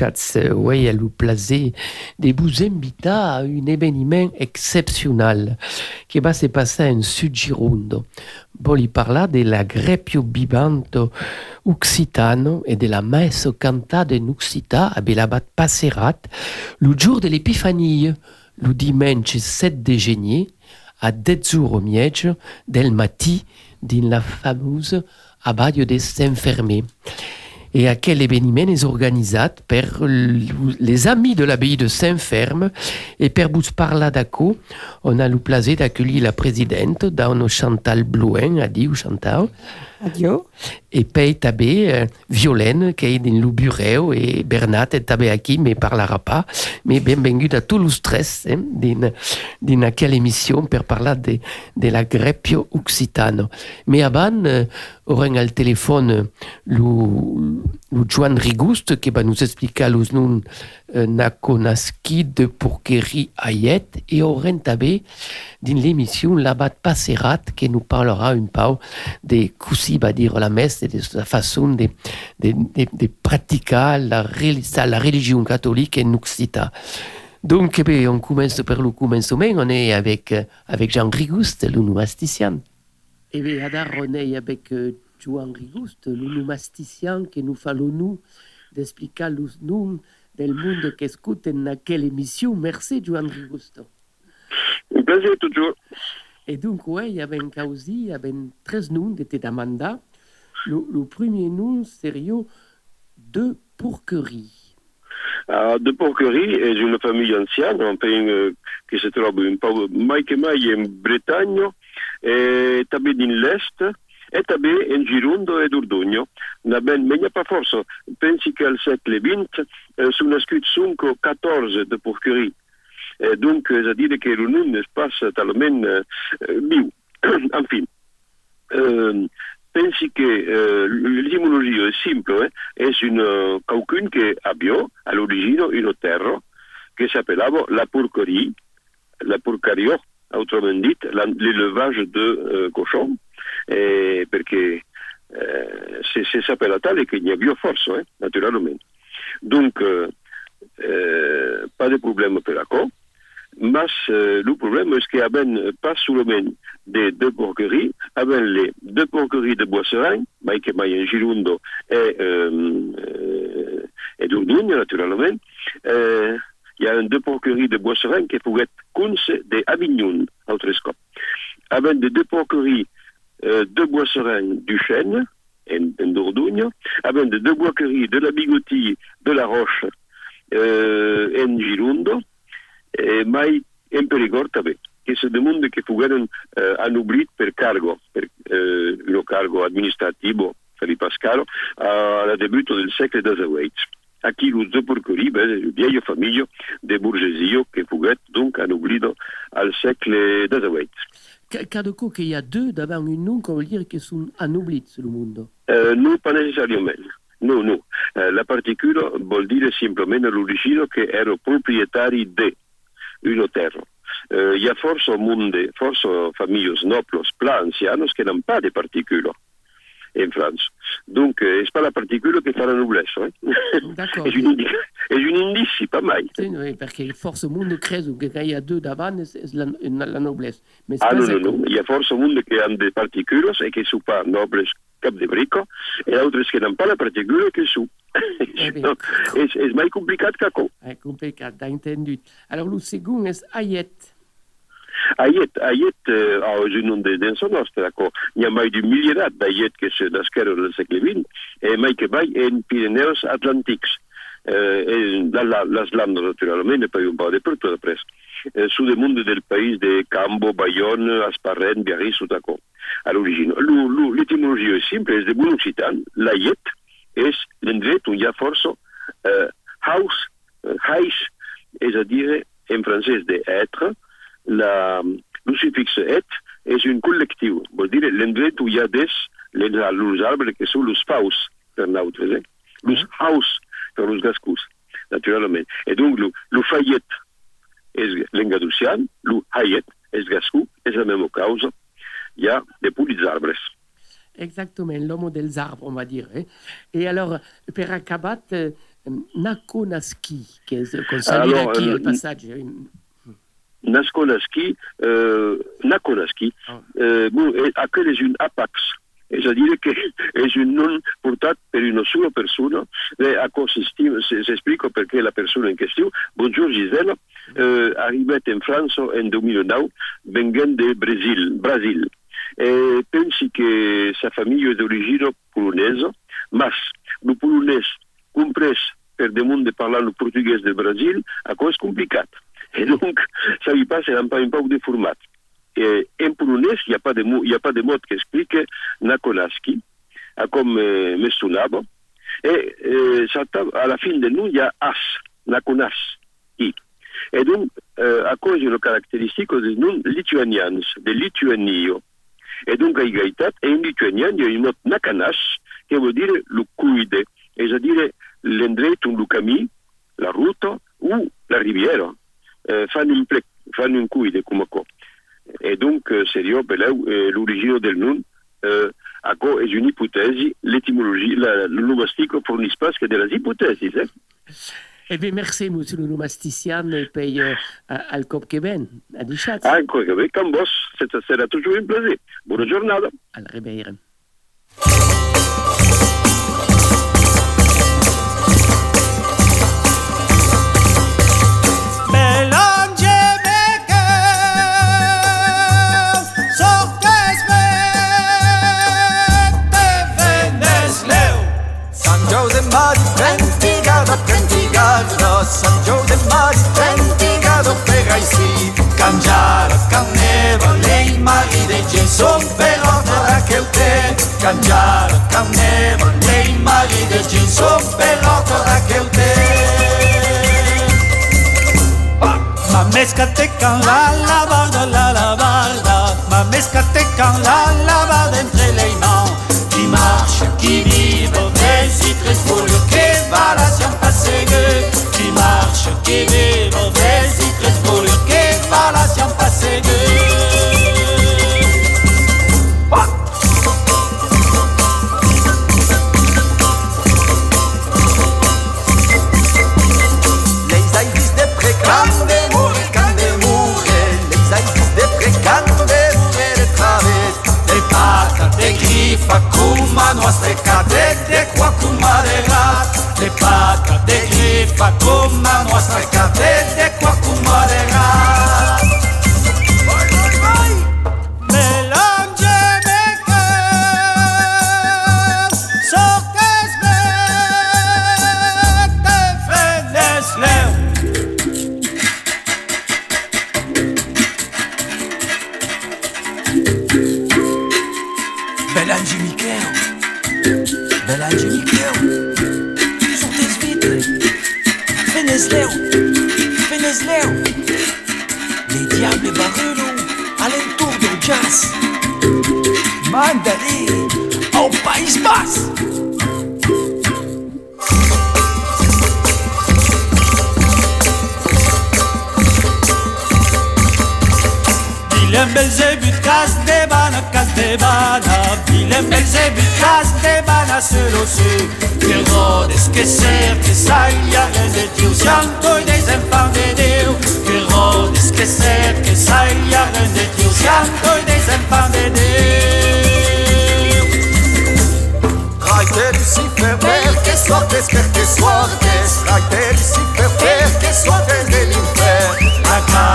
ouais, dichatz, ouais, elle vous plaisait de vous inviter à un événement exceptionnel qui va se passer en Sud Gironde. Voli parler de la Grepio Bibanto Occitano et de la messe cantata in Occita a Belabat Passerat le jour de l'Épifanie, le dimanche 7 de genier, à 10 jours au miège del mati dans la fameuse abbaye de Saint-Fermé et à quel événement est organisé par les amis de l'abbaye de Saint-Ferme et per vous parler d'acco, on a le plaisir d'accueillir la présidente, Dano Chantal Blouen, a dit ou Chantal. Adio. Et poi tabé euh, Violaine, qui est dans le bureau, et Bernat est tabé qui mais parlera pas. Mais bienvenue à tout le stress hein, dans, dans quelle émission pour parler de, de la Grepio Occitano. Mais avant, euh, on a le téléphone Joan Rigust, qui va nous expliquer les noms euh, nakonaski de porquerie Ayet, et tabé dans l'émission Labat Passerat, qui nous parlera un peu des cousins va dire la messe et de la façon de, de, de, pratiquer la, religion catholique en. Donc, eh on commence par le commencement, on est avec, avec Jean Rigouste, le. Et bien, on est avec Jean Rigouste, le noumasticien, qui nous fallait nous d'expliquer le nom del monde qu'écoute dans quelle émission. Merci, Jean Rigouste. Un plaisir toujours. Et donc, ouais, il y avait un cas aussi, il y avait 13 noms d'été d'Amanda. Le, le, premier nom, sérieux, de Pourquerie. Alors, de Pourquerie est une famille ancienne, un pays euh, qui se trouve un peu mai que mai en Bretagne, et també dans l'Est, et també en Gironde et Dordogne. Na ben, mais il n'y a pas force. Pensi qu'al siècle XX, euh, sont nascuts 14 de Pourquerie. Eh, donc, c'est-à-dire que le nom es pas totalement euh, viu. enfin, euh, pensi que euh, l'étymologie est simple, hein, est une euh, quelqu'un qui abbiò à l'origine une terre qui s'appelait la porquerie, la porcario, autrement dit, l'élevage de euh, cochons, et parce que euh, c'est s'appelle tel qu'il n'y a pas force, hein, naturellement. Donc, euh, euh, pas de problème pour la con. Mas euh, le problème est qu'il y a pas seulement des deux porqueries, avec les deux porqueries de Boisserin, Mike Mayen Girundo et, euh, euh, et Dordogne, naturellement. Euh, il y a deux porqueries de Boisserin qui pouvaient être Kunz de Avignon, autre. Avec des deux porqueries euh, de Boisserin du Chêne, en, en Dordogne, avec des deux porqueries de la Bigotille de la Roche, euh, en Girundo, e mai en Perigord també, que se demanda que fueran eh, anublit per cargo, per eh, un cargo administrativo, Felipe Pascaro, al debut del secolo XVIII. Aquí los dos porqueries, ben, vieille famille de bourgeoisie que fuguet donc anublido al segle XVIII. Cada coup qu'il y a deux davant un nom, qu'on veut dire qu'ils sont anublits sur le monde euh, Non, pas nécessairement. Non, non. Euh, la particule vuol dire simplement l'origine che ero proprietari de une terre. Euh, il y a force au monde, force familles nobles, plans ancianos qui n'ont pas de particules en France. Donc, euh, c'est pas la particule qui fait la noblesse. Hein? D'accord. és, un indice, un pas mal. Sí, no, perquè força monde creus que quand il y a deux davant és la, la noblesse. Mais ah non, non, non. Il y a force monde qui ont des particules et qui ne sont pas nobles cap de brico, et d'autres qui n'ont pas la particule que sont. Eh. Donc, és, és mai complicat que co. É complicat, t'as entendut. Alors, le second és Ayet. Aiet, aiet, eh, a un de denso nostra, co, n'hi ha mai d'un milierat d'aiet que se nasquero del segle XX, e mai que mai en Pirineus Atlàntics. Eh, la, la, las landes, naturalment, e poi un po' de per tot après. Eh, su de monde del país de Cambo, Bayonne, Asparren, Biarritz, Sutaco, a l'origine. L'étymologie est simple, és de bon occitan. L'aiet és l'endret on hi ha força eh, house, eh, hais, és a dir, en francès, de être, la, le suffixe et és un col·lectiu, vol dir l'endret où hi ha des, les, les arbres que són els faus per nosaltres, eh? los haus per els gascus, naturalment. Et donc, le, le fayet és l'engaducian, le hayet és gascú, és la même causa, hi ha de petits arbres. Exactement, l'homme des arbres, on va dire. hein. Et alors, per acabat, euh, Nakonaski, considera Alors, qui euh, il passage. Naskonaski, euh, Nakonaski, Ah. eh, bon, è- aquel és un apax. És a dire que és un nom portat per una sola persona, eh, a se- s'explica perché la persona in questione, bonjour Gisela, eh, arribat en França en 2009, venguent de Brasil, Brasil. Eh, pensi que sa famiglia è d'origine polonesa, mas lo polonès comprès per damunt de parlar el portuguès del Brasil, a cosa és complicat. Et donc, ça lui passe un peu, un de format. Et en polonès, il n'y a, pas de mot- pas de qui explique Nakolaski, ah, comme euh, me sonava. Et euh, à la fin de nous, il y a as, Nakonaski. Et donc, euh, à cause de la caractéristique des noms lituaniens, de Lituanio. Et donc, à égalité, en lituanien, il y a une mot Nakanas, qui veut dire le cuide, c'est-à-dire l'endroit où le camí, la route ou la rivière euh, fan un plec, fan un cuide, comme quoi. Et donc, euh, seria beleu, euh, l'origine del nom, euh, Ako és una hipòtesi, l'étymologie, la- le nomastic fornís pas que de les hipòtesis. Eh? Eh bien, merci, monsieur le nomastician, et puis euh, à- al cop que ven, à Dichat, Ah, che bé, con vos, c'est- toujours un plaisir. Giornata. al Ribeira. Melange Mari, Trentigado, Trentigado, San Jose Mari, Trentigado, Pegaisi, Cangiare, Canneva, lei Mari de Jason, però da che te, Cangiare, Canneva, lei Mari de Jason, però da che te. Ma mesca te can la lavada, la lavada Ma mesca te can la lavada entre les mains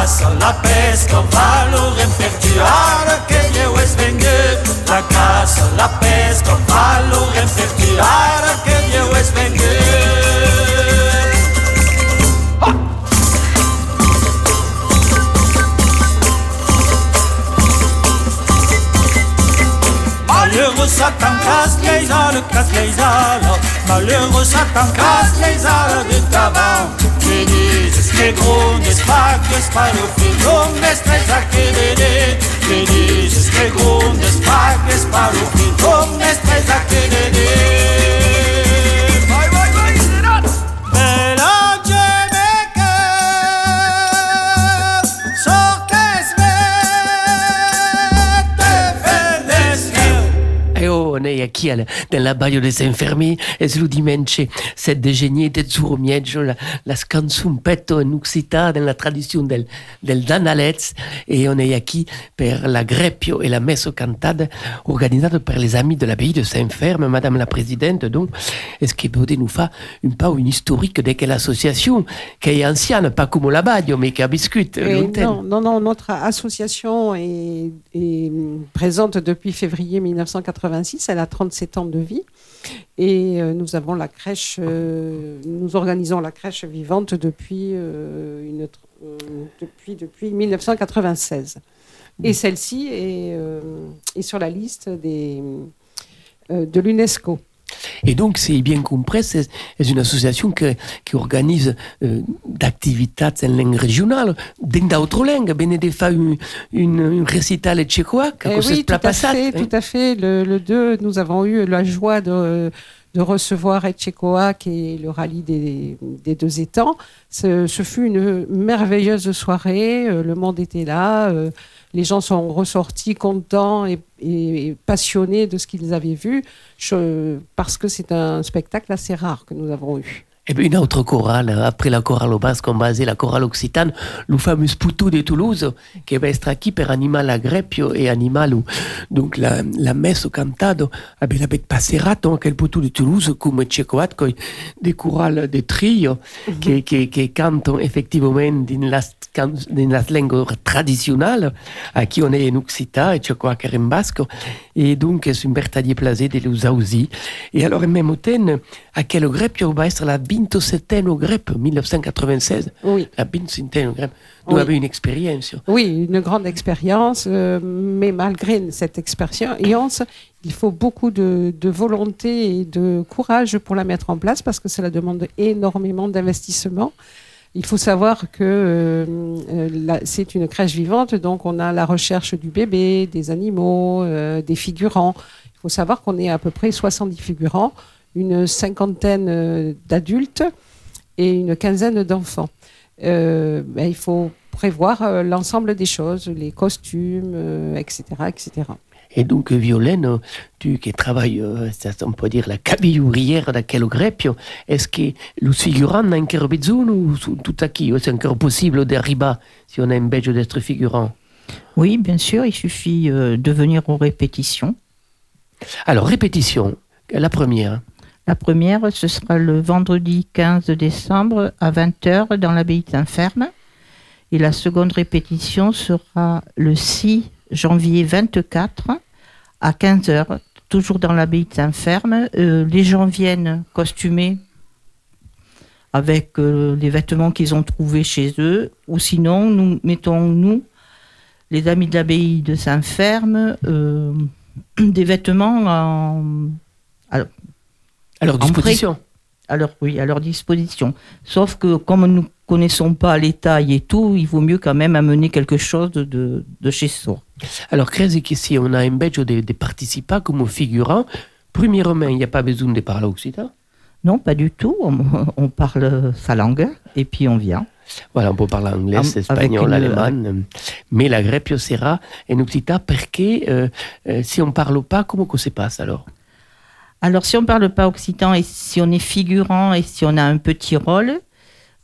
La casa, la pesca, valor en perdurar, que Dieu es vengué. La casa, la pesca, valor en perdurar, que Dieu es vengué. Malheureux Satan casse les ailes, casse les ailes Malheureux Satan casse les ailes de tabac Que dices que grondes pas que es para o fim Grondes tres a que dede Que dices que grondes pas que es para o fim Grondes tres a qui? Dans la baio des infermi e lo dimenche cette degenie de Zuromieggio la, la scansun petto en dans la tradition del, del Danalets. Et on est qui per la Greppio et la messe cantade organisée par les amis de l'abbaye de Saint-Ferme. Madame la Présidente donc est-ce que vous nous faire une pas une historique de quelle association qui est ancienne pas comme la baio mais qui a biscuit non, non, non, notre association est, est présente depuis février 1986 elle a 37 ans de vie et euh, nous avons la crèche, euh, nous organisons la crèche vivante depuis, euh, une, depuis, depuis 1996. Et Mm. celle-ci est, est sur la liste des, de l'UNESCO. Et donc, c'est bien compris, c'est une association que- qui organise euh, d'activités en langue régionale, dans d'autres langues. Bene de faire une, une, une récital tchécoaque, Eh oui, tout à fait, tout à fait. Le, le 2, nous avons eu la joie de, de recevoir Etchecoac et le rallye des, deux étangs. Ce, fut une merveilleuse soirée. euh, Le monde était là. euh, Les gens sont ressortis contents et, passionnés de ce qu'ils avaient vu, parce que c'est un spectacle assez rare que nous avons eu. Et puis une autre chorale, après la chorale au basque, on basé la chorale occitane, le fameux Sputu de Toulouse, qui va être acquis per animal agrepio et animal, donc la, la messe cantado, avec la bête passerat, donc el Putu de Toulouse, comme tchecoat, des chorales de trio, qui, qui, qui cantent effectivement dans la, dans la langue traditionnelle, à qui on est en occita et tchecoat en basque, et donc c'est un bertadier placé de l'Usausi. Et alors, même temps, à quel grepio va être la 27e grep 1996 Oui. La 27e grep. Nous Oui. avons une expérience. Oui, une grande expérience, euh, mais malgré cette expérience, il faut beaucoup de, de volonté et de courage pour la mettre en place parce que cela demande énormément d'investissement. Il faut savoir que euh, euh, c'est une crèche vivante, donc on a la recherche du bébé, des animaux, euh, des figurants. Il faut savoir qu'on est à peu près 70 figurants, une cinquantaine euh, d'adultes et une quinzaine d'enfants. Euh, ben, il faut prévoir euh, l'ensemble des choses, les costumes, etc., etc. Et donc, Violaine, tu qui travailles, euh, on peut dire, la cabille ouvrière grepio, est-ce que le figurant n'a encore besoin ou tout à qui C'est encore possible d'arriver si on a un badge d'être figurant? Oui, bien sûr, il suffit euh, de venir aux répétitions. Alors, répétition, la première. La première, ce sera le vendredi 15 décembre à 20h dans l'abbaye Saint-Ferme. Et la seconde répétition sera le 6 janvier 24 à 15h, toujours dans l'abbaye de Saint-Ferme. Euh, les gens viennent costumés avec euh, les vêtements qu'ils ont trouvés chez eux. Ou sinon, nous mettons, nous, les amis de l'abbaye de Saint-Ferme, euh, des vêtements en, À leur disposition. à leur, oui, à leur disposition. Sauf que comme nous connaissons pas les tailles et tout, il vaut mieux quand même amener quelque chose de, de, de chez soi. Alors, crezi que si on a un badge de, de participants comme figurant, premièrement, il n'y a pas besoin de parler occitan? Non, pas du tout. On, on parle sa langue et puis on vient. Voilà, on peut parler anglais, Am- espagnol, allemand, mais la grepio sera en occita perché euh, euh, si on parle pas, comment que se passe alors? Alors, si on parle pas occitan et si on est figurant et si on a un petit rôle,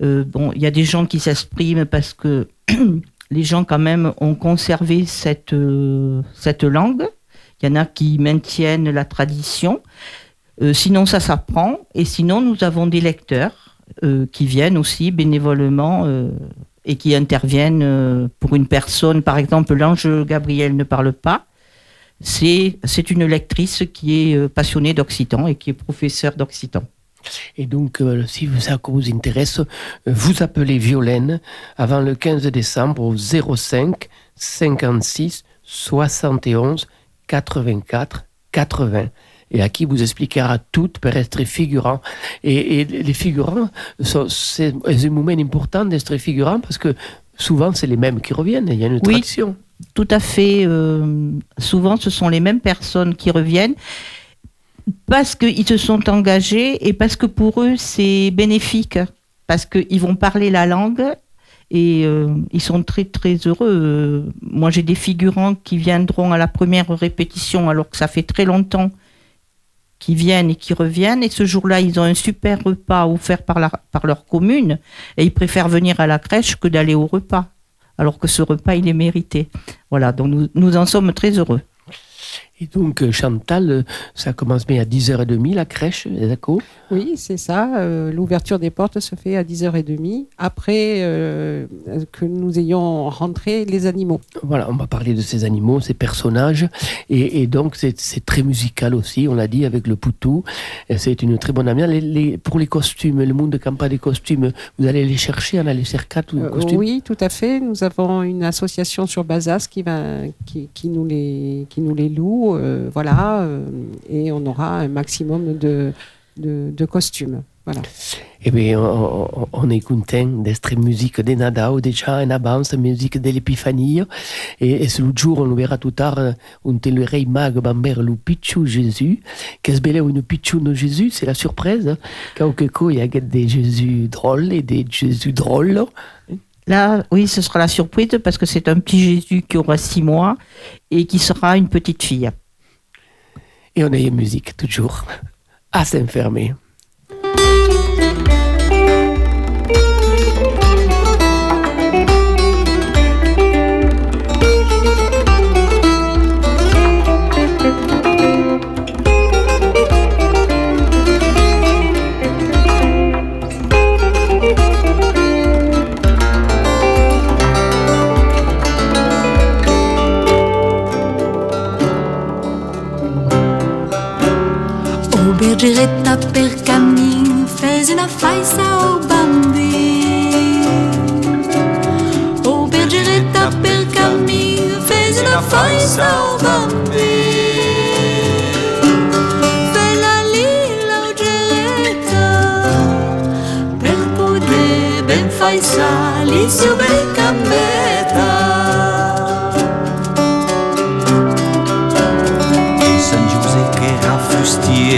euh, bon, il y a des gens qui s'expriment parce que les gens quand même ont conservé cette, euh, cette langue. Il y en a qui maintiennent la tradition. Euh, sinon, ça s'apprend. Et sinon, nous avons des lecteurs qui viennent aussi bénévolement et qui interviennent pour une personne. Par exemple, l'ange Gabriel ne parle pas. C'est une lectrice qui est passionnée d'occitan et qui est professeure d'occitan. Et donc, euh, si ça vous intéresse, euh, vous appelez Violaine avant le 15 décembre au 05 56 71 84 80 et à qui vous expliquera tout pour être figurant. Et, et les figurants, sont- c'est un moment important d'être figurant parce que souvent c'est les mêmes qui reviennent, il y a une Oui. tradition. Tout à fait. euh, souvent, ce sont les mêmes personnes qui reviennent parce qu'ils se sont engagés et parce que pour eux, c'est bénéfique. Parce qu'ils vont parler la langue et euh, ils sont très, très heureux. Euh, moi, j'ai des figurants qui viendront à la première répétition alors que ça fait très longtemps qui viennent et qui reviennent. Et ce jour-là, ils ont un super repas offert par, par leur commune. Et ils préfèrent venir à la crèche que d'aller au repas. Alors que ce repas, il est mérité. Voilà, donc nous en sommes très heureux. Et donc, euh, Chantal, euh, ça commence bien à 10h30, la crèche, d'accord Oui, c'est ça. euh, L'ouverture des portes se fait à 10h30 après euh, que nous ayons rentré les animaux. Voilà, on va parler de ces animaux, ces personnages. Et, et donc, c'est très musical aussi, on l'a dit, avec le poutou. C'est une très bonne. Les, les- pour les costumes, le monde de pas des costumes, vous allez les chercher, on a les cercats ou Euh, costumes oui, tout à fait. Nous avons une association sur Bazas qui, va, qui, qui nous, les, qui nous les loue. Euh, voilà, euh, et on aura un maximum de, costumes. Voilà. Eh bien, on, on- content d'être musique de Nadao, déjà en avance, musique de l'Épiphanie. Et, ce jour, on le verra tout tard, on te le rei mag bamber le Jésus. Qu'est-ce belle une pichou de Jésus, c'est la surprise. Quand il y a des Jésus drôles et des Jésus drôles. Là, oui, ce sera la surprise parce que c'est un petit Jésus qui aura six mois et qui sera une petite fille. Et on a une musique, toujours, à s'enfermer. Ber direta per caminho fez na faixa o bambi. O ber direta per caminho fez na faixa o bambi. Fai sali seu bem cammello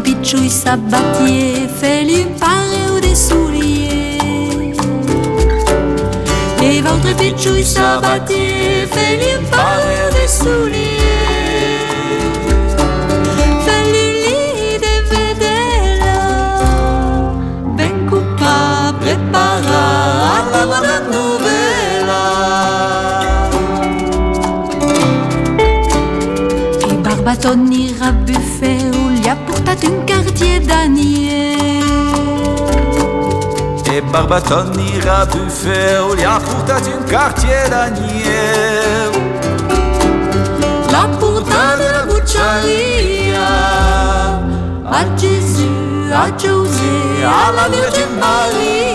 Pitchouille sabatier fait-lui parer des souliers. Et votre pitchouille sabatier fait-lui parer des souliers E Barbatoni rabuffet où gli ha portato un quartier d'anier. E Barbatoni Rabuffet li ha portato un quartier d'agnel La portata la bucciaria A Gesù, a Giuse, alla Virgine Maria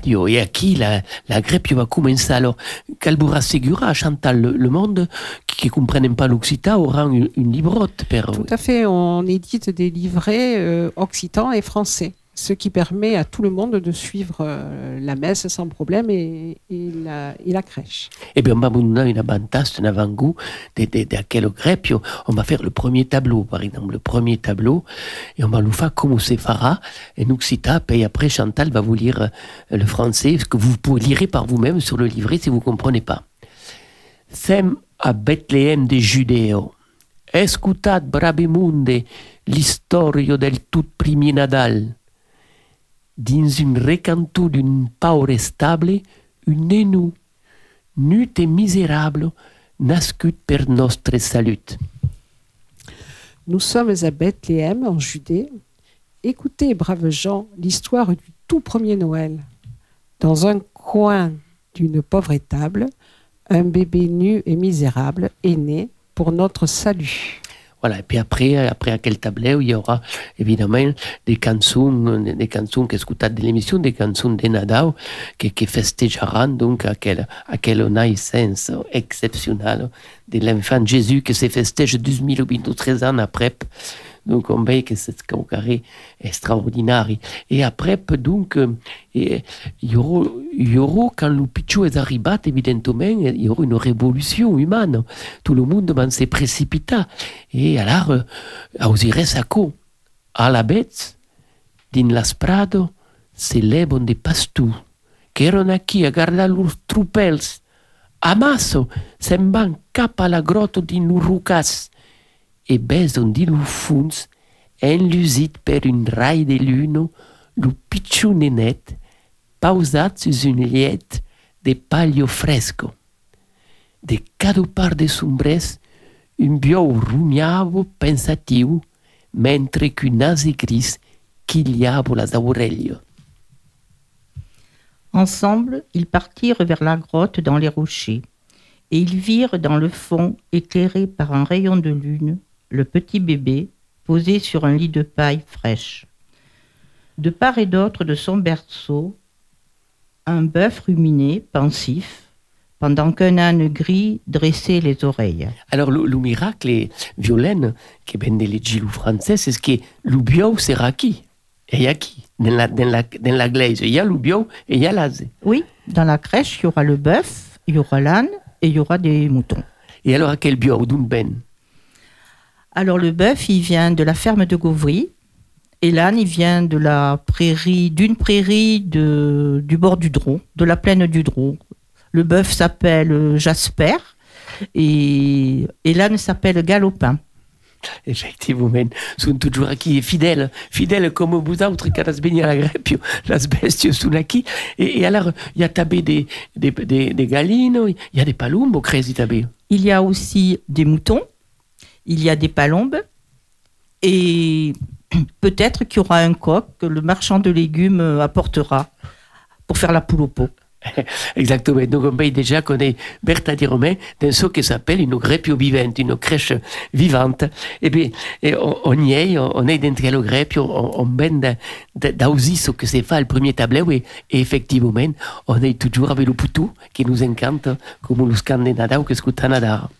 la badio e aquí la, la grepio va començar. Alors, cal vous rassegura à Chantal, le, monde qui ne comprennent pas l'occitan aura une, une librotte per... Tout à fait, on édite des livrets euh, occitans et français, ce qui permet à tout le monde de suivre euh, la messe sans problème et, et la, et crèche. Eh bien, on va vous une un avant-goût de, de, de. On va faire le premier tableau, par exemple, le premier tableau, et on va le faire comme se fera, en occitan, et après Chantal va vous lire euh, le français, ce que vous pouvez lire par vous-même sur le livret si vous ne comprenez pas. Sem a Bethléem de Judeo. Escutat bravemunde l'istorio del tut primi Nadal. Dins un recanto d'un paure stable, un nenu, nut et misérable, nascut per salut. Nous sommes à Bethléem, en Judée. Écoutez, braves gens, l'histoire du tout premier Noël. Dans un coin d'une pauvre étable, un bébé nu et misérable est né pour notre salut. Voilà, et puis après, après à quel tableau, il y aura évidemment des chansons, des chansons qu'escutat de l'émission, des chansons de Nadal qui, qui festejaran donc à quelle, à quelle naissance exceptionnelle de l'enfant Jésus qui se festège 2023 ans après. Donc on voit que c'est un carré extraordinaire. Et après, donc, aura, quand est arrivé, évidemment, il y aura une révolution humaine. Tout le monde va se précipiter. Et alors, euh, a Osiris Sacco, à la bête, din l'asprado, s'élèvent des pastus, qui erano aquí a guardar leurs troupels. Amasso, se'n van cap a la grotta din Urucas, e beson di lu funs, enlusit per un rai de luno, lu picciu nenet, pausat sus un liet de palio fresco. De cado par de sombres, un biou rumiavo pensatiu, mentre qu'un ase gris chigliavo las aurelio. Ensemble, ils partirent vers la grotte dans les rochers, et ils virent dans le fond, éclairé par un rayon de lune, le petit bébé posé sur un lit de paille fraîche. De part et d'autre de son berceau, un bœuf ruminait, pensif, pendant qu'un âne gris dressait les oreilles. Alors, le, le miracle est violent, que ben de leggi français, c'est ce que le bio sera qui Et il y a qui? Dans la, dans la, dans la glaise, il y a le bio et il y a l'ase. Oui, dans la crèche, il y aura le bœuf, il y aura l'âne et il y aura des moutons. Et alors, à quel bio D'où ben Alors le bœuf, il vient de la ferme de Gauvry, et l'âne, il vient de la prairie, d'une prairie de, du bord du Dron, de la plaine du Dron. Le bœuf s'appelle Jasper, et, et l'âne s'appelle Galopin. Effectivement, sont toujours aquí fidèles, fidèles comme vous autres las venir à la grepio, las bestios sont aquí. Et, et alors, il y a tabé des, des, des, des galines, il y a des palombes, crezi tabé. Il y a aussi des moutons, il y a des palombes, et peut-être qu'il y aura un coq que le marchand de légumes apportera pour faire la poule au pot. Exactement. Donc, on peut déjà qu'on est Bertha Di Romain dans ce qui s'appelle une grepio vivente, une crèche vivante. Et bien, et on, on y est, on, est dentro le grepio, on, on ben d'ausi ce que c'est fait le premier tableau et, effectivement, on est toujours avec le poutou qui nous encante, comme le scan de Nadal que Nadal. Si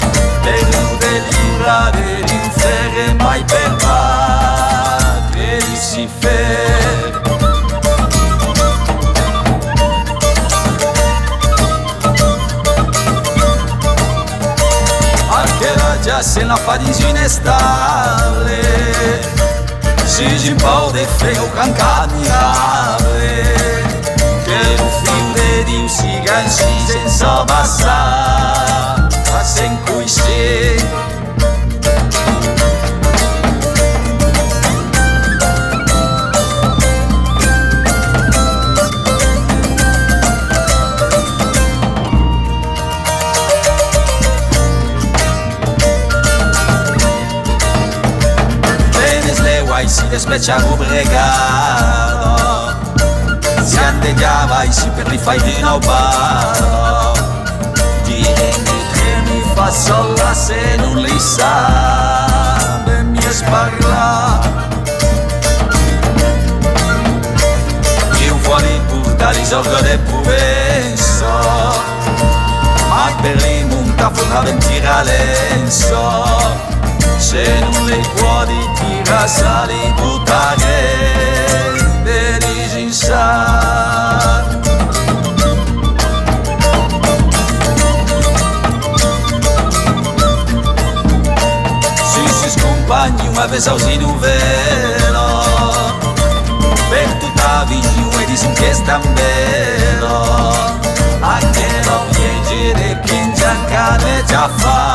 mai per padre di si fer Anche la già se la fa di ginestale Si ci de frego cancaniare Che un fiume di un sigansi senza passare sen cuisi Venes le guai si despecia ubregado Si andeggiava e si per li fai di no baro Tieni che mi fa sola se non li sa. Ben mi sparla Io fuori porta risolvo de puvesso Ma per li monta fonda ventira lenzo se non le puoi tira sali buttare per insar Si si scompagni una vesa così velo Per tutta vigno e di sinchiesta in velo. Anche non viene che in giancane già fa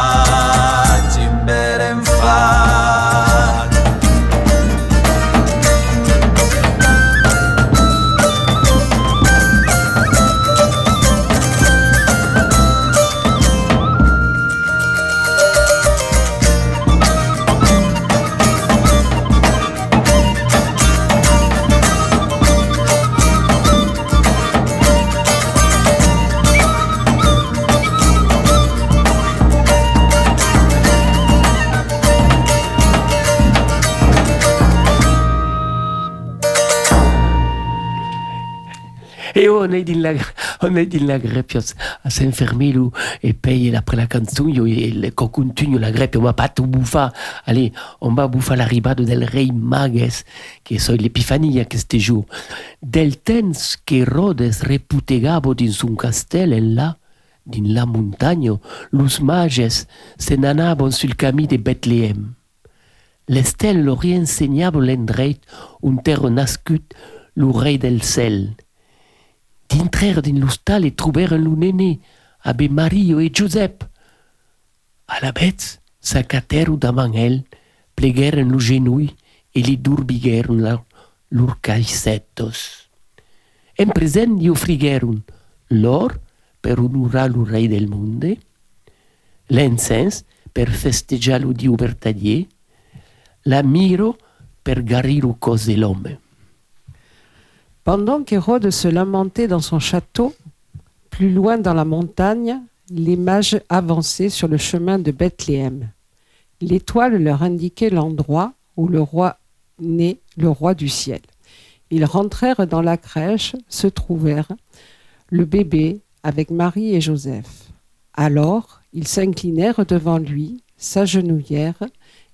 dans la greppia a s'enfermir et payer après la canzone et le continue la greppia, on va pas tout bouffer. Allez, on va bouffer l'arrivada del rei Mages, que soy l'Epifania que este jour. Del temps que Rhodes reputegavo din son castel en là, din la montagne, los mages se n'anaven sul camí de Bethléem. L'estel leur ensenyava l'endret un terre nascut lo rei del cel. Dintre din l'hostal e troberen lo nene, abe Mario e Josep. A la vez, s'acatero davant el, plegueren lo genui e li durbigueren la, lor caisettos. En present li offrigueren l'or per onorar lo rei del monde, l'encens per festejar lo dio vertadier, la miro per garir o cos de l'homme. Pendant qu'Hérode se lamentait dans son château, plus loin dans la montagne, les mages avançaient sur le chemin de Bethléem. L'étoile leur indiquait l'endroit où le roi naît, le roi du ciel. Ils rentrèrent dans la crèche, se trouvèrent le bébé avec Marie et Joseph. Alors ils s'inclinèrent devant lui, s'agenouillèrent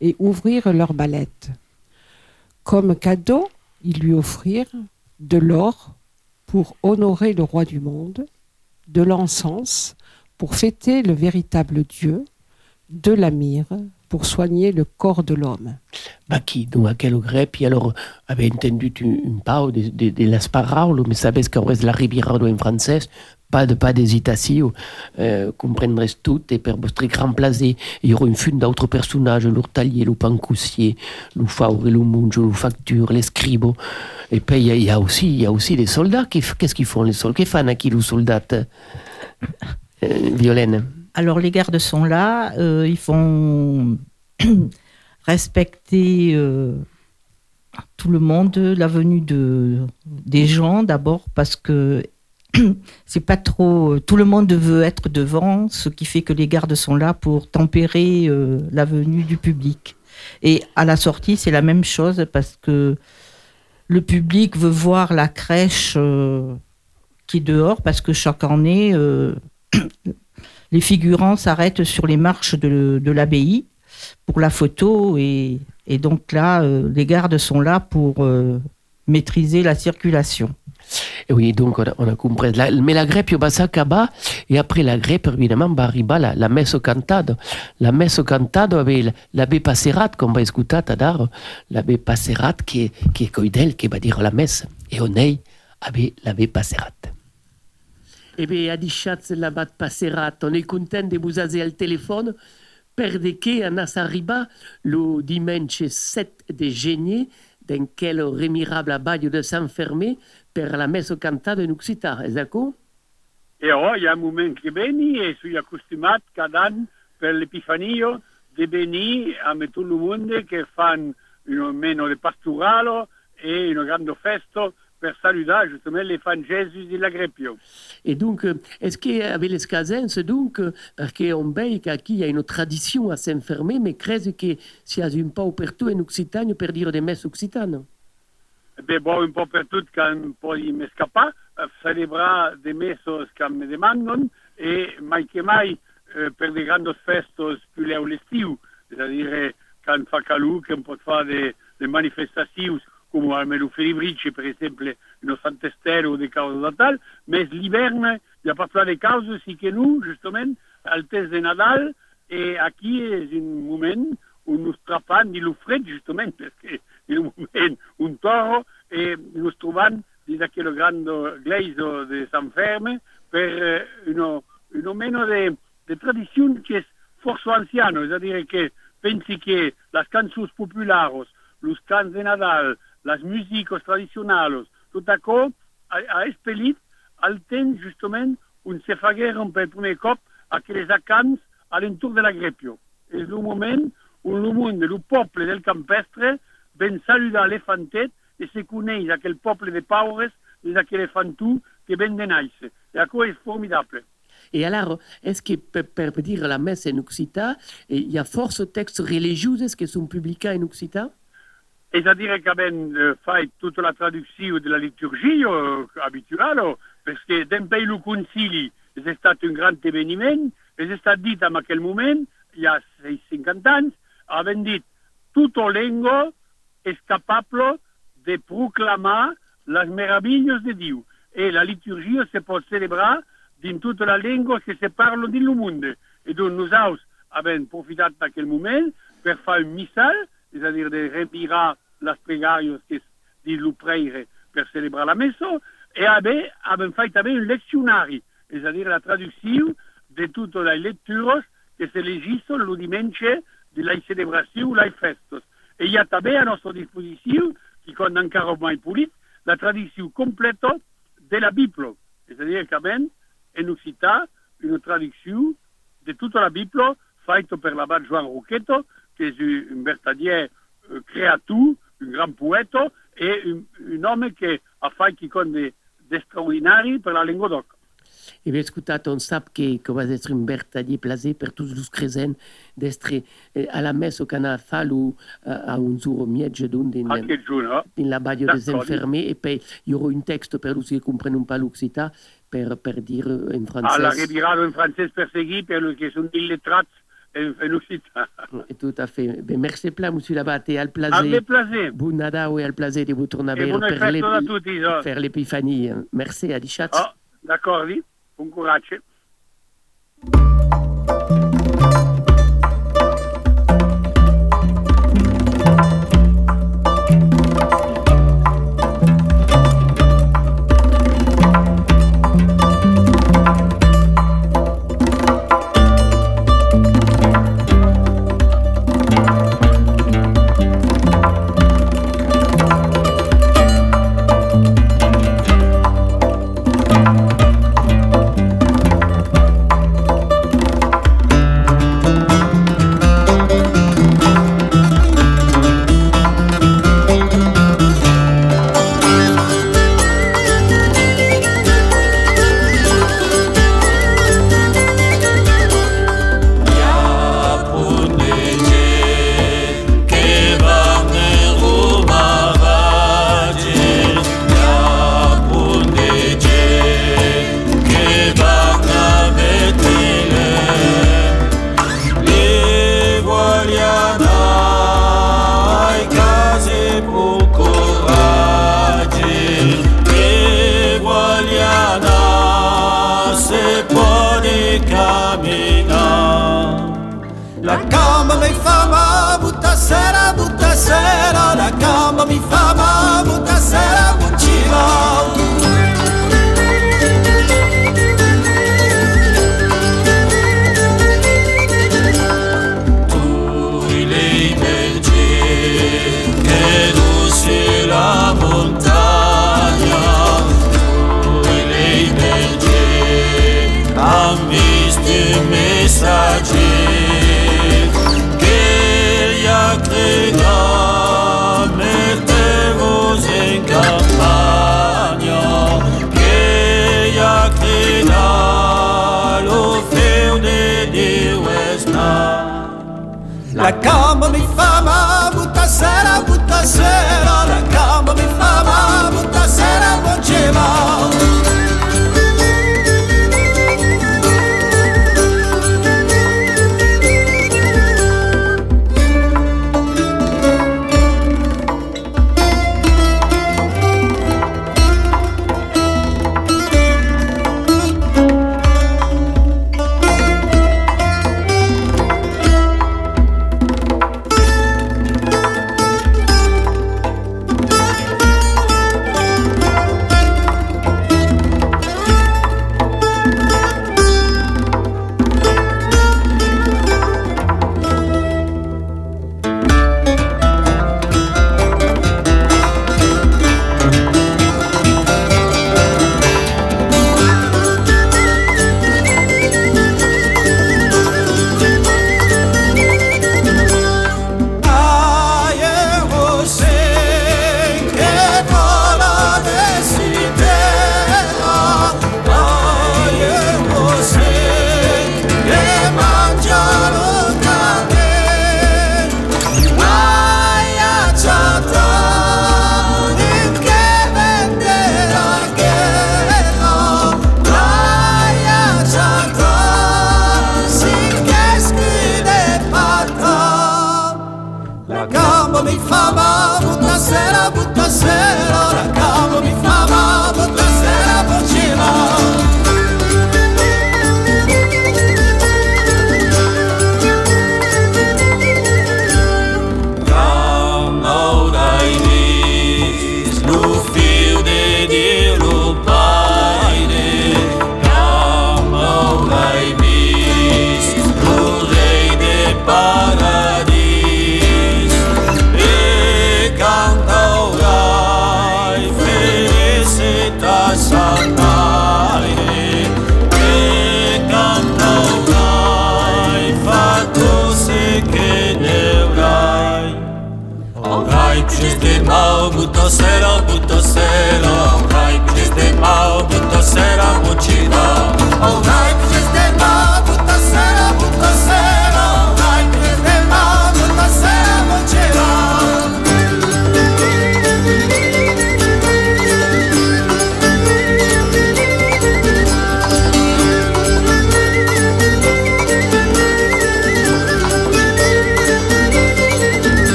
et ouvrirent leurs ballettes. Comme cadeau, ils lui offrirent de l'or pour honorer le roi du monde, de l'encens pour fêter le véritable Dieu, de la myrrhe pour soigner le corps de l'homme. Baki, donc à quel grepi, alors avait entendu un pau de, de, de las mais sabes que la rivière en français, pas de pas d'hésitation, euh, comprendrez tout, et per vostre il y aura une fune d'autres personnages, l'ourtalier, le pancoussier, le faure, le munge, le facture, les scribes, et puis il y, a- aussi, il y a aussi des soldats, qu'est-ce qu'ils font les soldats, qu'est-ce font qui les soldats, euh, Violaine? Alors les gardes sont là, euh, ils font respecter euh, tout le monde, la venue de, des gens d'abord parce que c'est pas trop. Tout le monde veut être devant, ce qui fait que les gardes sont là pour tempérer euh, la venue du public. Et à la sortie, c'est la même chose parce que le public veut voir la crèche euh, qui est dehors parce que chaque année, euh, les figurants s'arrêtent sur les marches de, l'abbaye pour la photo et, donc là, euh, les gardes sont là pour euh, maîtriser la circulation. Et oui, donc on a, on a compris. La, mais la greppe va s'acabar et après la greppe, évidemment, va arriver la, la messe cantado. La messe cantado avec l'abbé Passerat, qu'on va à l'heure, l'abbé Passerat qui est, qui est coidel, qui va dire la messe. Et on est avec l'abbé Passerat. Eh bien, Adichat, la bat passerat. On est content de vous avoir al téléphone per de que en arriba le dimanche 7 de genier dans quel remirable abaglio de s'enfermer per la messe cantata in Occità, è d'accordo? E ora è un momento che beni e sui accostumati cada anno per l'Epifania di venire a tutto il mondo che fanno un meno di pastorale e una grande festa per salutare justement les fans Jésus della Greppio. Et donc, est-ce qu'avec les Scasens, donc, parce qu'on veille qu'il y a une tradition à s'enfermer, mais crèse que si a un peu partout en Occitanie per dire des messes occitanes? Beh, bon, un po' per tutti che poi mi scappa, eh, celebrare dei messos che mi demandano e mai che mai eh, per dei grandi feste più l'estiu, c'est-à-dire quand fa calù che può fare delle manifestazioni come almeno Feribrici, per esempio, in Sant'Estero o di cause da tal, mais l'hivern, il y a parfois des causes si que nous, justement, al test de Nadal, et aquí és un moment où nous trapant di lo fred, justement, perquè in un un toro, e nous trobant dins aquell gran gleiso de Sant Ferme per eh, uno, uno de, de tradizione che è forse anziano, és a dire que pensi que les cançons populares, los cants de Nadal, les músiques tradicionals, tot això ha, ha al temps justament on se fagueren per primer cop aquells acants a l'entorn de la Grèpio. És un moment on el món del poble del campestre ben saludar l'elefantet i se coneix aquell poble de paures des aquell elefantú que ven de naixer. I això és formidable. Et alors, est-ce que per, dire la messe en Occità, il y a force textes religieux qui sont publiés en Occità? És a dire que ben eh, fait tota la traducció de la liturgia eh, habitual, perquè d'un pays el concili és estat un gran eveniment, és estat dit en aquell moment, hi ha 50 anys, havent dit tota llengua és capable de proclamar les meravilles de Déu. E la liturgia se pot celebrar dins tota la llengua que se parla dins el món. E doncs nosaltres hem profitat d'aquell moment per fer un missal, és a dir, de retirar les pregàries que dins el preire per celebrar la messa, e hem fet també un leccionari, a dir, la traducció de totes les lectures que se legisson el diumenge de la celebració o les festes. E hi ha també a nostra disposició, i com encara mai polit, la traducció completa de la Bible. És a dir, que ben, en occità, una traducció de tota la Bible faita per l'abat Joan Roqueto, que és un vertadier uh, creatur, un gran poeta e un, un home che ha fatto qualcosa di straordinario per la lingua d'oc. E bien, écoutez, on sait que, que va être un vertadier placé per tous les chrétiens d'être eh, à la messe au canal Fall ou à un jour au miège d'un din, la badia des enfermés. Et puis, il y aura un texte per ceux qui comprennent pas l'Occità per, per dire en français. alla ritirata in francese perseguiti per illettrati in, in occità. Tout à fait. Ben, merci plein, monsieur Labatte, et al plaisir. Bon Nadal et al plaisir de vous tourner E vers a l'épiphanie. Merci, Adichat. Oh, d'accordo? Buon coraggio. che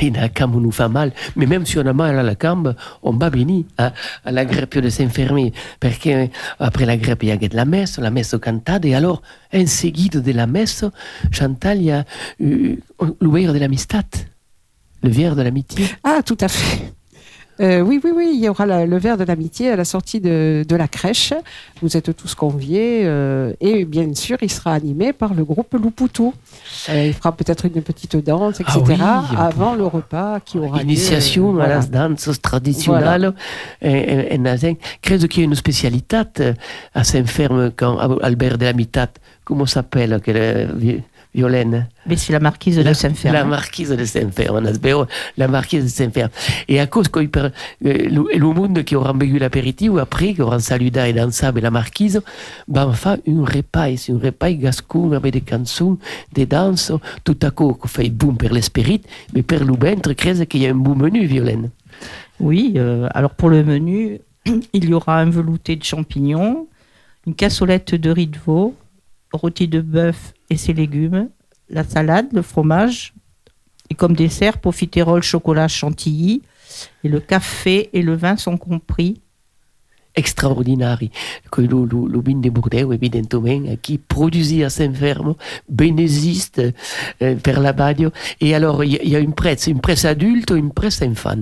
Et oh, la cambe nous fait mal, mais même si on a mal à la cambe, on va venir à, à la grippe de s'enfermer. Parce que après la grippe, il y a de la messe, la messe cantade, et alors, en seguido de la messe, Chantal, il y a euh, de l'amistad, le verre de l'amitié. Ah, tout à fait. Euh, oui, oui, oui, il y aura la- le verre de l'amitié à la sortie de, de la crèche. Vous êtes tous conviés. euh, et bien sûr, il sera animé par le groupe Luputo. Euh, il fera peut-être une petite danse, etc. Ah oui, avant le repas qui aura lieu, Initiation à voilà. tradicionales en, en Azen. Credo qu'il y a une spécialité à Saint-Ferme quand Albert de la Mitat, comment s'appelle Violaine Mais c'est la marquise de la, Saint-Ferme. la marquise de spero, la marquise de Saint-Ferme. Et à cause qu'il euh, le, monde qui aura bevu l'apéritif, après, qui aura salué et dansé la marquise, ben, fa un repas, c'est un repas gascon avec des chansons, des danses, tout à coup, qui fait boum pour l'esprit, mais pour le ventre, crée qu'il y a un bon menu, Violaine. Oui, euh, alors pour le menu, il y aura un velouté de champignons, une cassolette de riz de veau, rôti de bœuf et ses légumes, la salade, le fromage, et comme dessert, profiterole chocolat chantilly, et le café et le vin sont compris. extraordinari. Que le, vin de Bordeaux, évidemment, qui produit à Saint-Ferme, ben existe euh, per la badio. Et alors, il y, a- il y a une presse, une presse adulte, une presse enfant.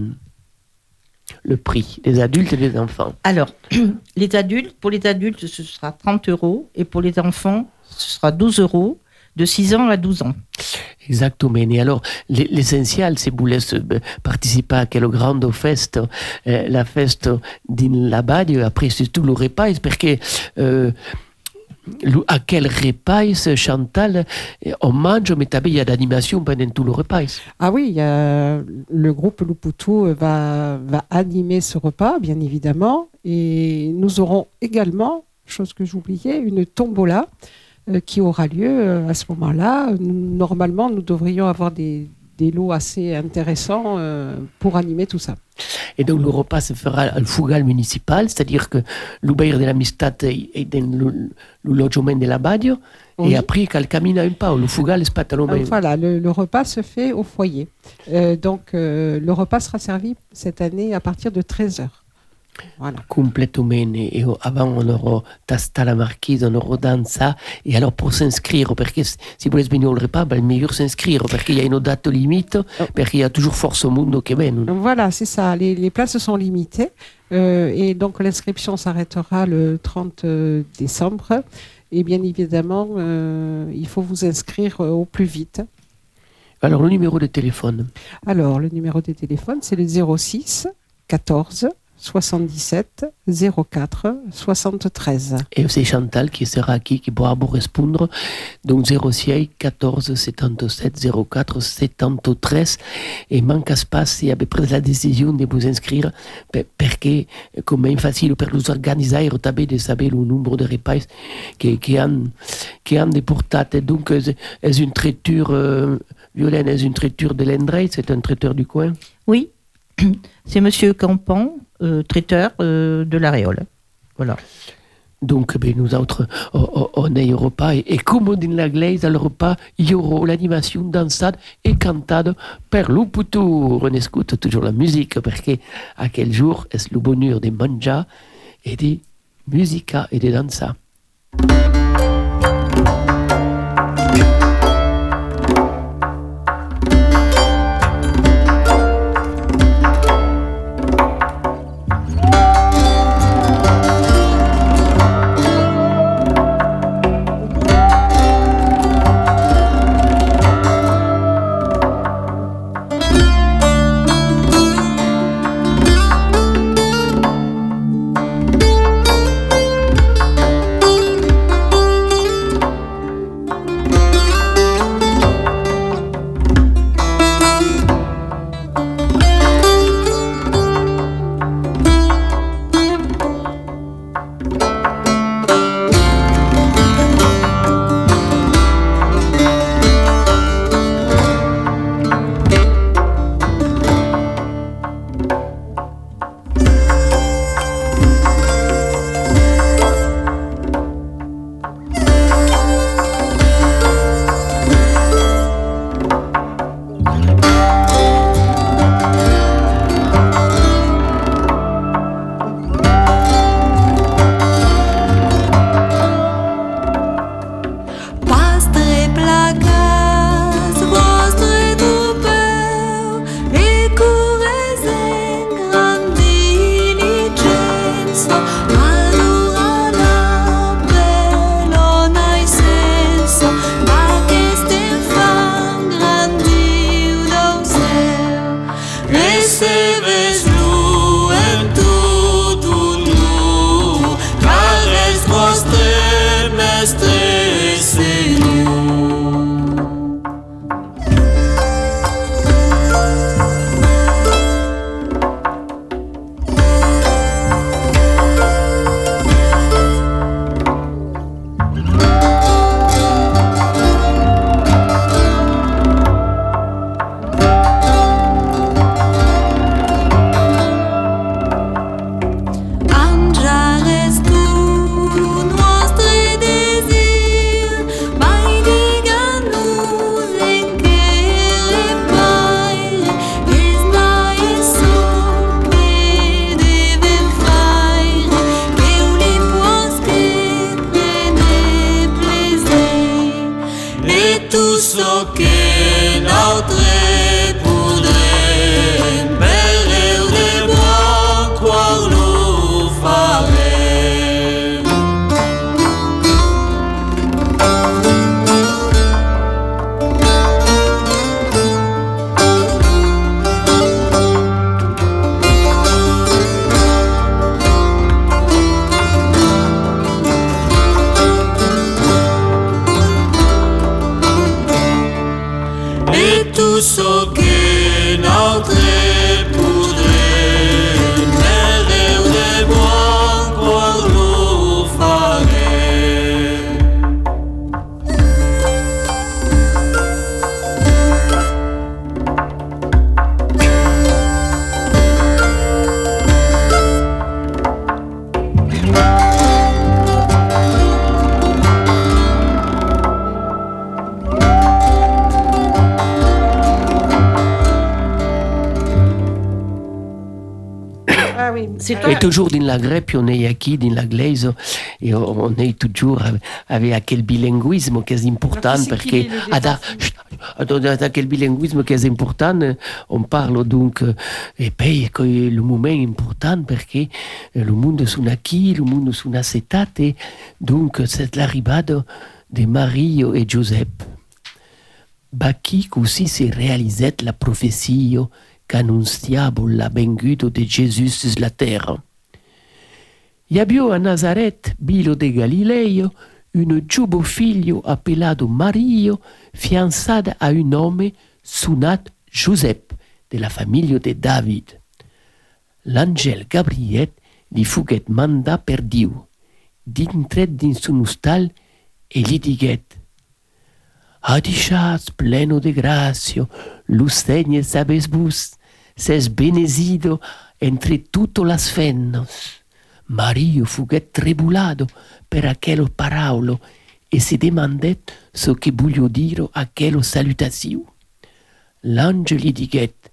Le prix, des adultes et des enfants. Alors, les adultes, pour les adultes, ce sera 30 euros, et pour les enfants, ce sera 12 euros, de 6 ans à 12 ans. Exactement. Et alors, l'essentiel, c'est vous laisse euh, participer à quelle grande fête, euh, la fête din la badio, après c'est tout le repas, parce que euh, à quel repas, Chantal, on mange, mais il y a d'animation pendant tout le repas. Ah oui, le groupe Luputu va, va animer ce repas, bien évidemment. Et nous aurons également, chose que j'oubliais, une tombola euh, qui aura lieu euh, à ce moment-là. Normalement, nous devrions avoir des, des lots assez intéressants euh, pour animer tout ça. Et donc le repas se fera au Fugal municipal, c'est-à-dire que l'Ubair de l'Amistat est dans le, logement de la Badio, Oui. et après, qu'elle camine un peu, le Fugal est pas tellement Euh, voilà, le, le repas se fait au foyer. Euh, donc, euh, le repas sera servi cette année à partir de 13h. Voilà. complètement. Et avant, on aura tasta la marquise, on aura dansa. Et alors, pour s'inscrire, parce que si vous voulez venir au repas, ben, le meilleur s'inscrire, parce qu'il y a une date limite, parce qu'il y a toujours force au monde qui vient. Voilà, c'est ça. Les, les places sont limitées. euh, et donc, l'inscription s'arrêtera le 30 décembre. Et bien évidemment, euh, il faut vous inscrire euh, au plus vite. Alors, le numéro de téléphone? Alors, le numéro de téléphone, c'est le 06 14 77 04 73. Et c'est Chantal qui sera aquí, qui pourra vous répondre. Donc 06 14 77 04 73. Et manque pas si avez pris la décision de vous inscrire, parce que comme est facile pour nous organiser, taber de savoir le nombre de repas qui, qui ont, qui ont des portates. Donc c'est c'est une traiture, euh, Violaine, est une traiture de l'Endrey, c'est un traiteur du coin? Oui, c'est Monsieur Campan, euh, traiteur euh, de l'Aréole. Voilà. Donc, ben, nous autres, on, on- on est au repas. Et, comme dans la glaise, al repas, il y aura l'animation dansade et cantade per Luputu. On écoute toujours la musique, parce que à quel jour est le bonheur de manger et de musica et de dansa? La grève, on est ici, dans l'église, et on est toujours avec aquel bilinguisme qui est important, parce que, qui attends, aquel bilinguisme qui est important, on parle donc, et puis, le moment est important, parce que le monde sont acquis, le monde sont accetate, donc c'est l'arrivée de Marie et Joseph. Bacchi così si realizzet la profezia qu'annunciava la venguta de Gesù sulla Il y avait à Nazareth, bilo de Galileo, un jubo figlio appelado Mario, fianzada a un homme sunat Giuseppe, della famiglia de David. L'angel Gabriel gli fuget manda per Dio, d'intret din son ustal e gli diget Adicias pleno de grazio, lustegnes abes bus, ses benesido entre tutto las fennos. Mario fuguet trebulado per aquello paraulo e si demandet so che voglio dire aquello salutazione. L'angelo gli diguet,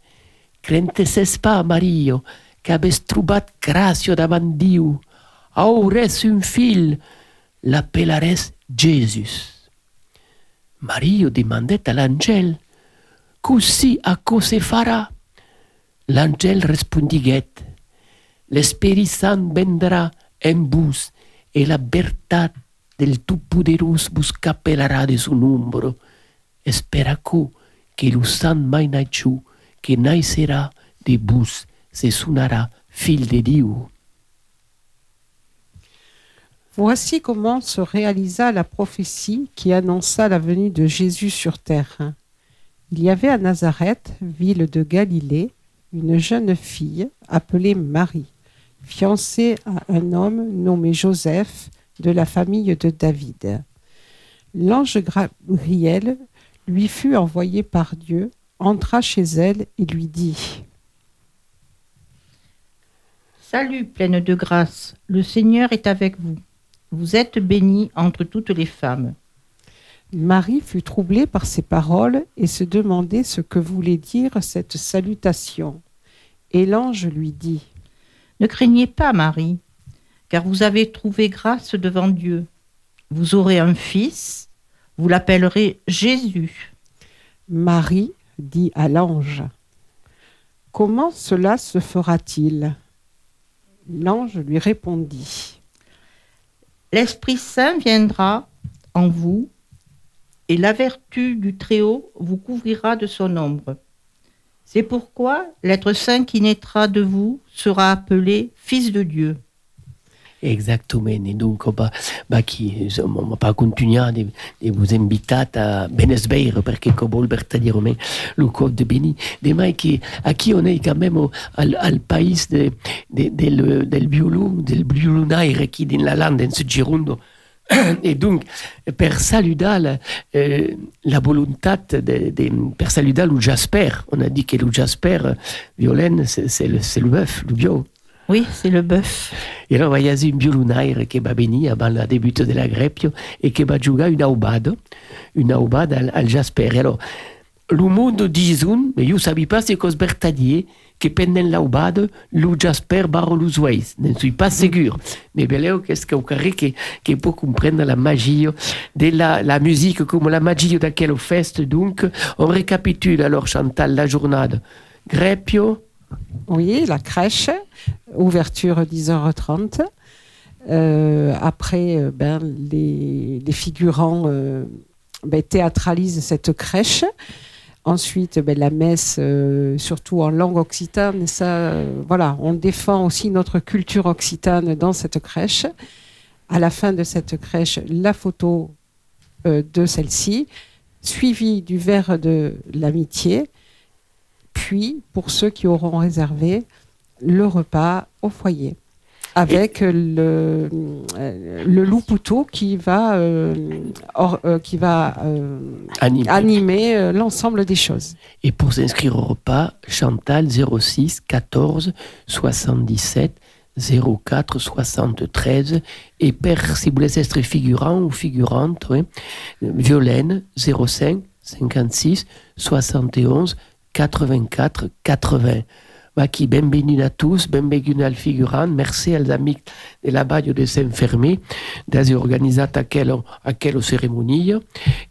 crente ses pas, Mario, che abes trubat gracia davant Dio, aures un fil, l'appelleres Jesus. Mario demandet a l'angel, così a cosa farà? L'angel respondiguet, l'Esprit Sant vendrà en vos e la bertà del Tout-Poderós vos de su nombro. Esperacu che lo Sant mai naixu, che naixerà de vos, se fil de Dio. Voici comment se réalisa la prophétie qui annonça la venue de Jésus sur terre. Il y avait à Nazareth, ville de Galilée, une jeune fille appelée Marie, fiancée à un homme nommé Joseph de la famille de David. L'ange Gabriel lui fut envoyé par Dieu, entra chez elle et lui dit Salut, pleine de grâce, le Seigneur est avec vous. Vous êtes bénie entre toutes les femmes. Marie fut troublée par ces paroles et se demandait ce que voulait dire cette salutation. Et l'ange lui dit Ne craignez pas, Marie, car vous avez trouvé grâce devant Dieu. Vous aurez un fils, vous l'appellerez Jésus. Marie dit à l'ange Comment cela se fera-t-il? L'ange lui répondit L'Esprit Saint viendra en vous, et la vertu du Très-Haut vous couvrira de son ombre. C'est pourquoi l'être saint qui naîtra de vous sera appelé Fils de Dieu. Exactement. Et donc, bah, bah, de, de vous inviter à parce que, comme dit, le de qui, à qui on est quand même au, al, pays de, de, del, del del qui dans la lande. Et donc, per saludar la, euh, la volonté de, de, per saludar le Jasper, on a dit que le Jasper, violaine, c'est c'est le, c'est le bœuf, le bio. Oui, c'est le bœuf. E allora vai a un violonaire che va venire avant la début della Greppio e che va giocare una aubade, una aubade al, al Jasper. Allora, le monde disun, mais io sabi pas se cos bertadier, che pendant l'aubade, le Jasper barre le Zweis. Ne suis pas sûr. Mais beleo qu'est-ce qu'au carré che, che può comprendre la magie de la, la musique comme la magie de quelle feste. Donc, on récapitule alors, Chantal, la journée. Greppio, Oui, la crèche, ouverture 10h30. Euh, après, euh, ben, les, les figurants euh, ben, théâtralisent cette crèche. Ensuite, ben, la messe, euh, surtout en langue occitane, ça, euh, voilà, on défend aussi notre culture occitane dans cette crèche. À la fin de cette crèche, la photo euh, de celle-ci, suivie du verre de l'amitié. puis pour ceux qui auront réservé le repas au foyer avec le, euh, le loup poutot qui va, euh, or- euh, qui va euh, animer euh, l'ensemble des choses. Et pour s'inscrire au repas, Chantal 06 14 77 04 73 et Père, si vous voulez être figurant ou figurante, oui, Violaine 05 56 71 84 80. Qui tous, benvenuti al figurant, merci als amics de la Baio des Enfermés d'avoir organisé aquella, aquella cérémonie.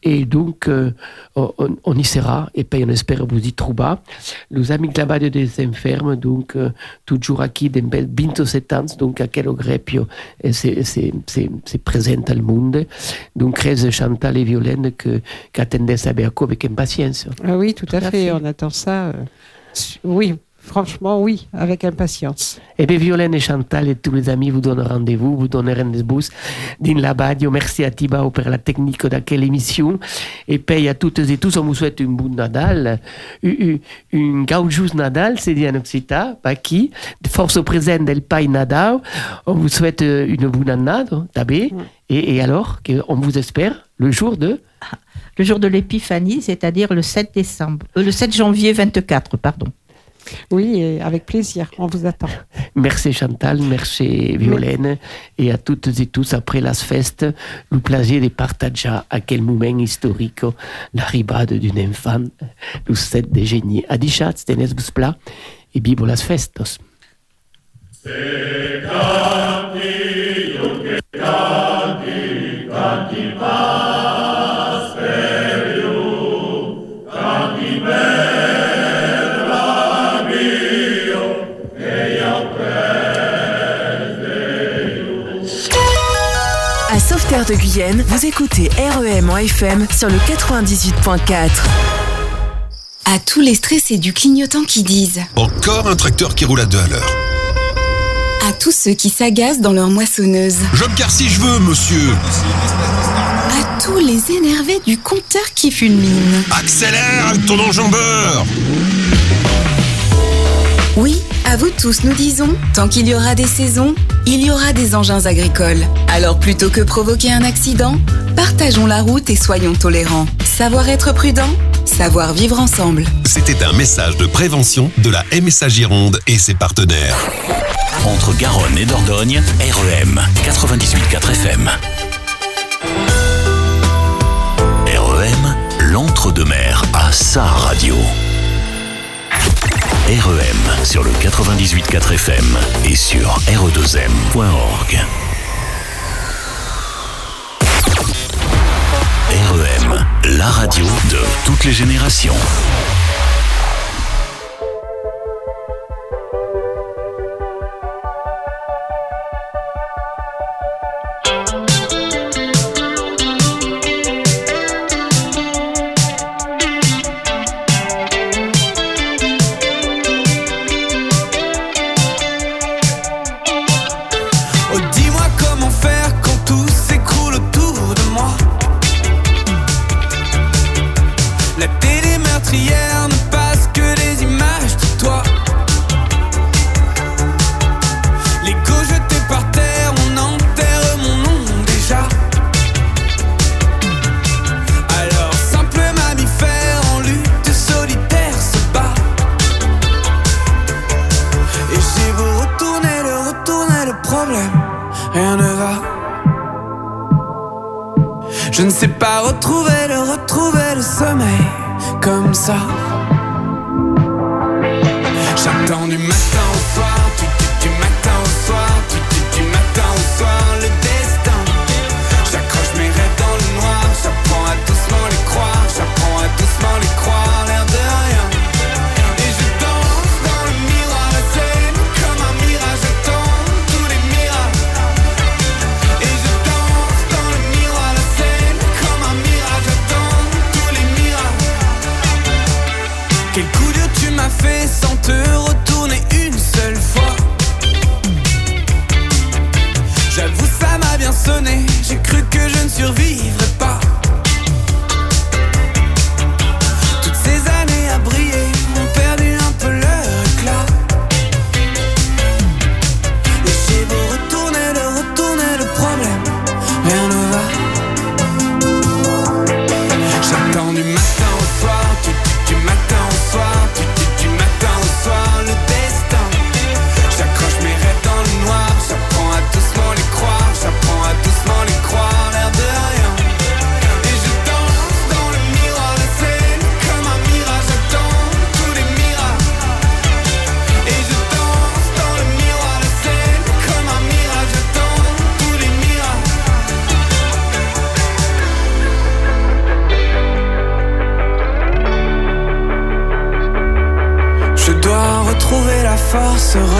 Et donc, euh, on, on y sera, et puis on espère vous y trouver. Les amis de la Baio des Enfermes, donc, euh, toujours ici, bel 27 ans, donc, à quel grepio eh, c'est c'est- c'est- c'est présent al monde. Donc, Reze, Chantal et Violaine, que, qu'attendez à avec impatience. Ah oui, tout, à, à fait. fait. On attend ça. euh, oui, franchement, oui, avec impatience. Et bien, Violaine et Chantal et tous les amis vous donnent rendez-vous, vous donnent rendez-vous dans la badio. Merci à Tibao pour la technique de quelle émission. Et puis à toutes et tous, on vous souhaite une bonne Nadal, une, une Nadal, c'est dit en Occitan, pas qui, force au présent del Pai Nadal. On vous souhaite euh, une bonne année, tabé. Et, et alors, on vous espère le jour de? Le jour de l'épiphanie, c'est-à-dire le 7 décembre, euh, le 7 janvier 24, pardon. Oui, et avec plaisir, on vous attend. Merci Chantal, merci Violaine et à toutes et tous après las fest, le plaisir de partager à quel moment historique l'arrivée d'un enfant, le 7 de génie. A dichat, tenez vos plats et vivo las festos. De Guyenne, vous écoutez REM en FM sur le 98.4. À tous les stressés du clignotant qui disent, Encore un tracteur qui roule à deux à l'heure. à tous ceux qui s'agacent dans leur moissonneuse, Je me si je veux, monsieur. à tous les énervés du compteur qui fulmine. Accélère avec ton enjambeur. Oui, à vous tous nous disons, tant qu'il y aura des saisons, il y aura des engins agricoles. Alors plutôt que provoquer un accident, partageons la route et soyons tolérants. Savoir être prudent, savoir vivre ensemble. C'était un message de prévention de la MSA Gironde et ses partenaires. Entre Garonne et Dordogne, REM 98.4 FM. REM, l'entre-deux-mer à sa radio. REM sur le 98.4 FM et sur re2m.org. REM, la radio de toutes les générations. Pas retrouver, le retrouver, le sommeil, comme ça.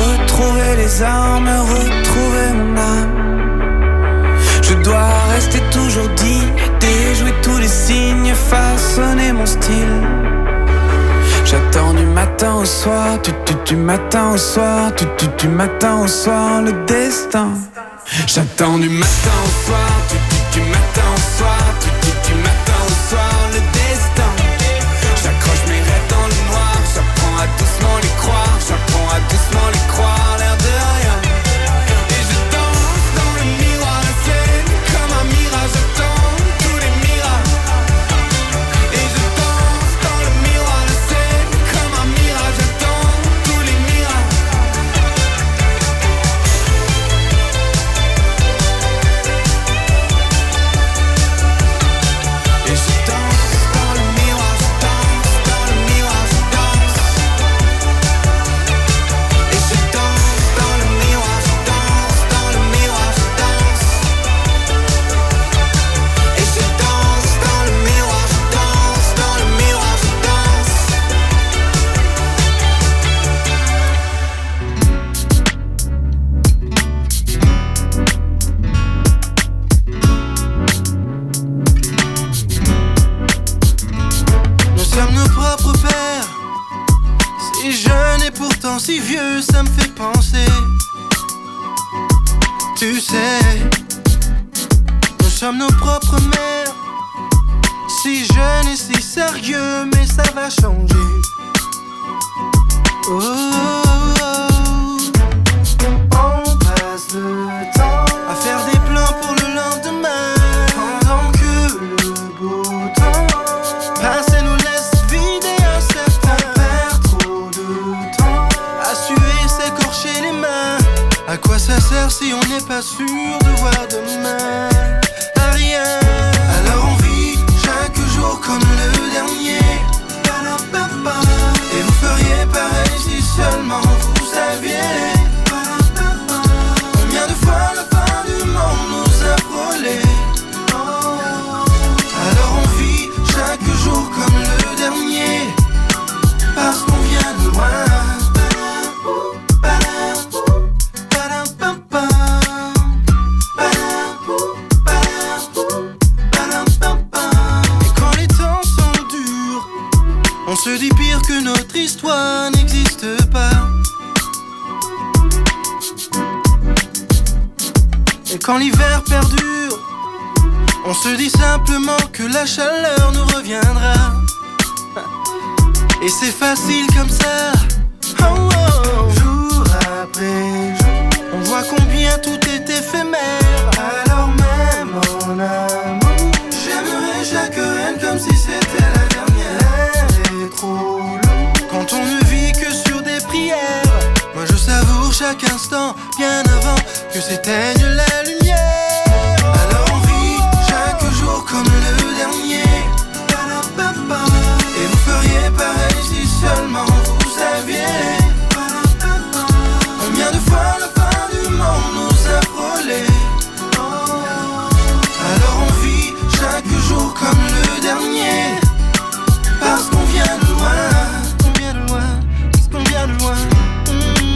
retrouver les armes, retrouver mon âme. Je dois rester toujours dit, déjouer tous les signes, façonner mon style. J'attends du matin au soir, tu tu du matin au soir, tu tu du matin au soir, le destin. J'attends du matin au soir, tu tu du matin au soir,